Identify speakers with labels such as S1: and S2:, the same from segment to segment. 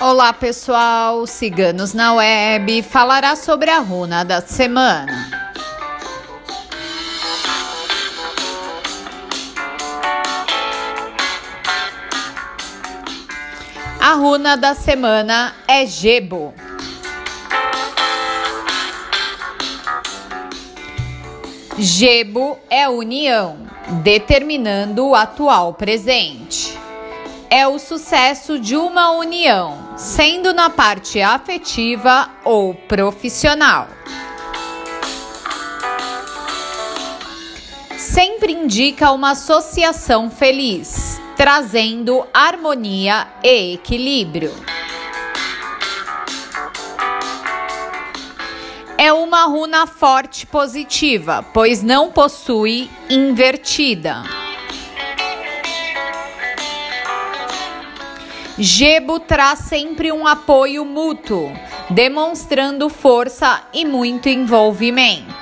S1: Olá pessoal, Ciganos na Web falará sobre a runa da semana. A runa da semana é Gebo. Gebo é união, determinando o atual presente é o sucesso de uma união, sendo na parte afetiva ou profissional. Sempre indica uma associação feliz, trazendo harmonia e equilíbrio. É uma runa forte positiva, pois não possui invertida. Gebo traz sempre um apoio mútuo, demonstrando força e muito envolvimento.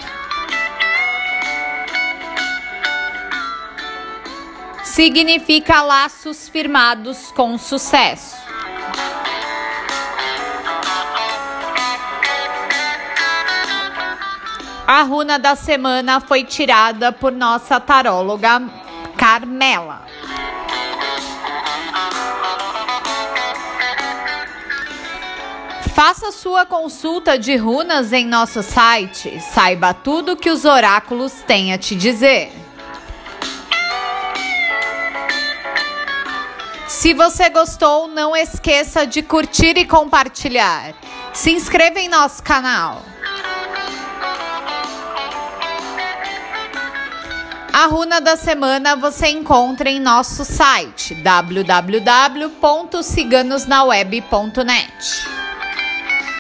S1: Significa laços firmados com sucesso. A runa da semana foi tirada por nossa taróloga Carmela. Faça sua consulta de runas em nosso site. Saiba tudo que os oráculos têm a te dizer. Se você gostou, não esqueça de curtir e compartilhar. Se inscreva em nosso canal. A runa da semana você encontra em nosso site www.ciganosnaweb.net.